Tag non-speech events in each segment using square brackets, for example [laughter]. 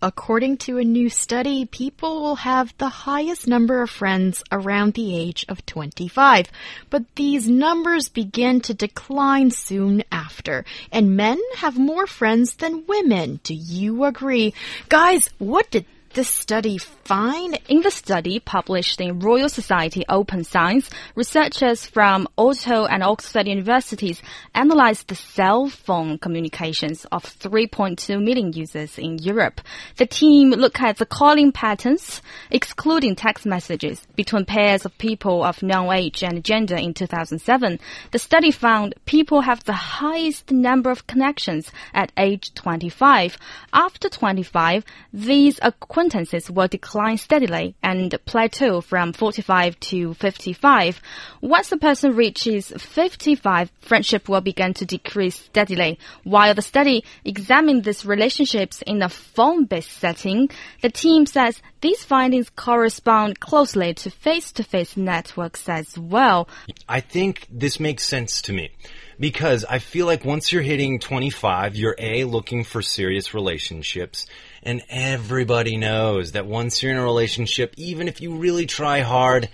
According to a new study, people will have the highest number of friends around the age of 25. But these numbers begin to decline soon after. And men have more friends than women. Do you agree? Guys, what did this study find? In the study published in Royal Society Open Science, researchers from Oslo and Oxford universities analyzed the cell phone communications of 3.2 million users in Europe. The team looked at the calling patterns, excluding text messages, between pairs of people of known age and gender in 2007. The study found people have the highest number of connections at age 25. After 25, these acquaintances will decline steadily and plateau from 45 to 55. Once a person reaches 55, friendship will begin to decrease steadily. While the study examined these relationships in a phone-based setting, the team says these findings correspond closely to face-to-face networks as well. I think this makes sense to me because I feel like once you're hitting 25, you're A, looking for serious relationships. And everybody knows that once you're in a relationship, even if you really try hard,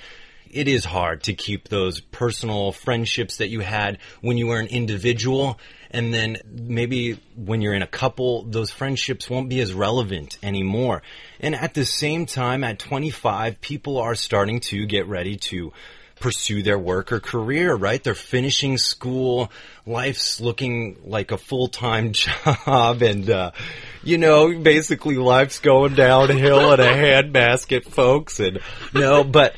it is hard to keep those personal friendships that you had when you were an individual. And then maybe when you're in a couple, those friendships won't be as relevant anymore. And at the same time, at 25, people are starting to get ready to pursue their work or career, right? They're finishing school. Life's looking like a full-time [laughs] job and, uh, you know, basically life's going downhill in a handbasket, folks. And no, but,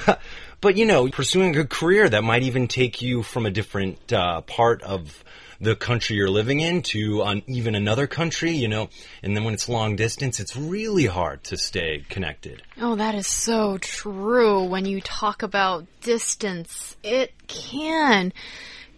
[laughs] but you know, pursuing a career that might even take you from a different, uh, part of, the country you're living in to on even another country, you know, and then when it's long distance, it's really hard to stay connected. Oh, that is so true. When you talk about distance, it can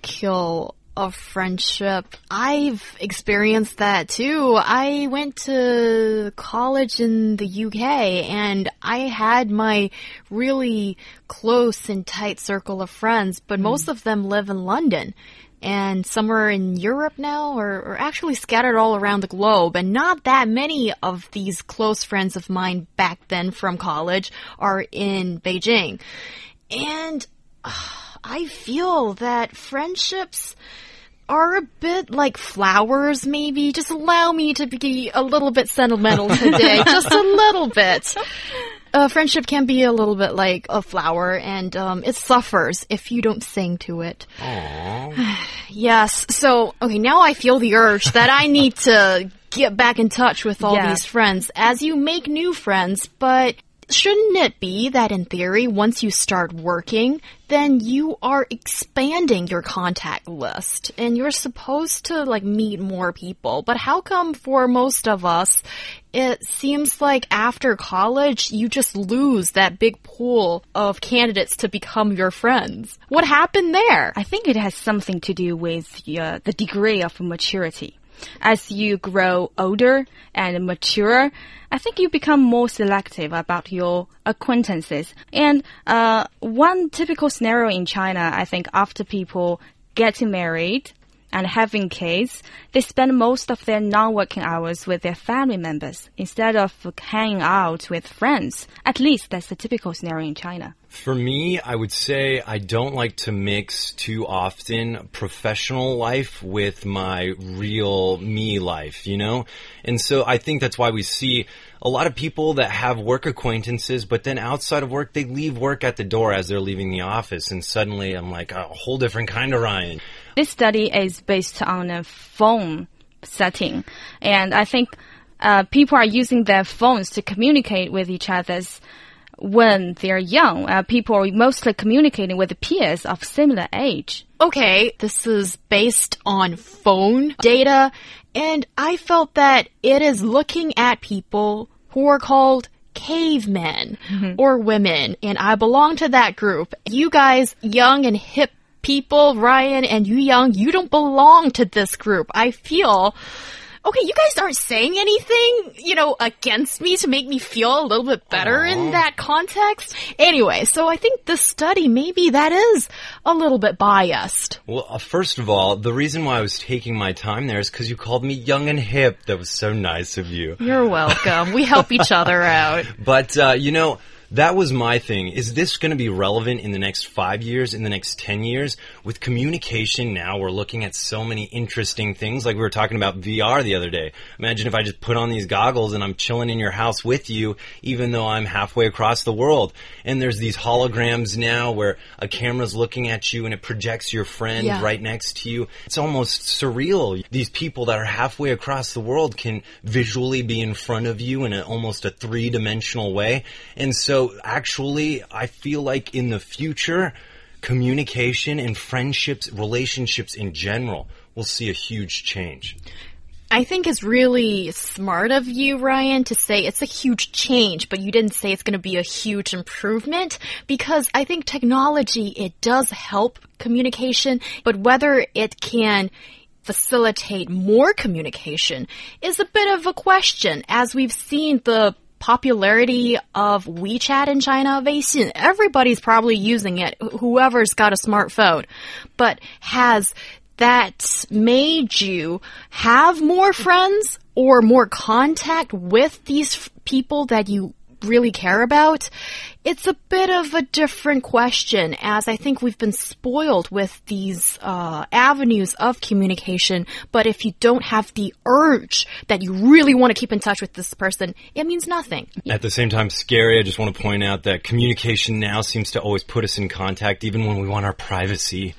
kill a friendship. I've experienced that too. I went to college in the UK and I had my really close and tight circle of friends, but mm. most of them live in London and somewhere in Europe now, or, or, actually scattered all around the globe. And not that many of these close friends of mine back then from college are in Beijing. And uh, I feel that friendships are a bit like flowers, maybe. Just allow me to be a little bit sentimental today. [laughs] just a little bit uh, friendship can be a little bit like a flower, and um, it suffers if you don't sing to it. [sighs] [sighs] [sighs] yes. So, okay, now I feel the urge that I need to get back in touch with all yeah. these friends as you make new friends, but shouldn't it be that in theory, once you start working, then you are expanding your contact list and you're supposed to like meet more people. But how come for most of us, it seems like after college, you just lose that big pool of candidates to become your friends? What happened there? I think it has something to do with uh, the degree of maturity as you grow older and mature, I think you become more selective about your acquaintances. And uh, one typical scenario in China, I think, after people getting married and having kids, they spend most of their non-working hours with their family members instead of hanging out with friends. At least that's the typical scenario in China. For me, I would say I don't like to mix too often professional life with my real me life, you know? And so I think that's why we see a lot of people that have work acquaintances, but then outside of work, they leave work at the door as they're leaving the office. And suddenly I'm like a whole different kind of Ryan. This study is based on a phone setting. And I think uh, people are using their phones to communicate with each other's when they're young. Uh, people are mostly communicating with peers of similar age. Okay, this is based on phone data, and I felt that it is looking at people who are called cavemen or women, and I belong to that group. You guys, young and hip people, Ryan and you young, you don't belong to this group. I feel okay, you guys aren't saying anything, you know, against me to make me feel a little bit better in that context. Anyway, so I think the study, maybe that is a little bit biased. Well, uh, first of all, the reason why I was taking my time there is because you called me young and hip. That was so nice of you. You're welcome. we help each other out. [laughs] But, uh, you know, that was my thing. Is this going to be relevant in the next five years, in the next 10 years? With communication now, we're looking at so many interesting things. Like we were talking about VR the other day. Imagine if I just put on these goggles and I'm chilling in your house with you, even though I'm halfway across the world. And there's these holograms now where a camera's looking at you and it projects your friend Yeah. right next to you. It's almost surreal. These people that are halfway across the world can visually be in front of you in a, almost a three dimensional way. And so actually, I feel like in the future, communication and friendships, relationships in general will see a huge change. I think it's really smart of you, Ryan, to say it's a huge change, but you didn't say it's going to be a huge improvement because I think technology, it does help communication, but whether it can facilitate more communication is a bit of a question as we've seen the popularity of WeChat in China, Weixin. Everybody's probably using it, whoever's got a smartphone. But has that made you have more friends or more contact with these people that you really care about? It's a bit of a different question as I think we've been spoiled with these uh, avenues of communication. But if you don't have the urge that you really want to keep in touch with this person, it means nothing. At the same time, scary, I just want to point out that communication now seems to always put us in contact even when we want our privacy.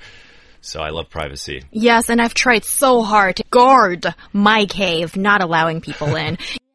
So I love privacy. Yes, and I've tried so hard to guard my cave, not allowing people in. [laughs]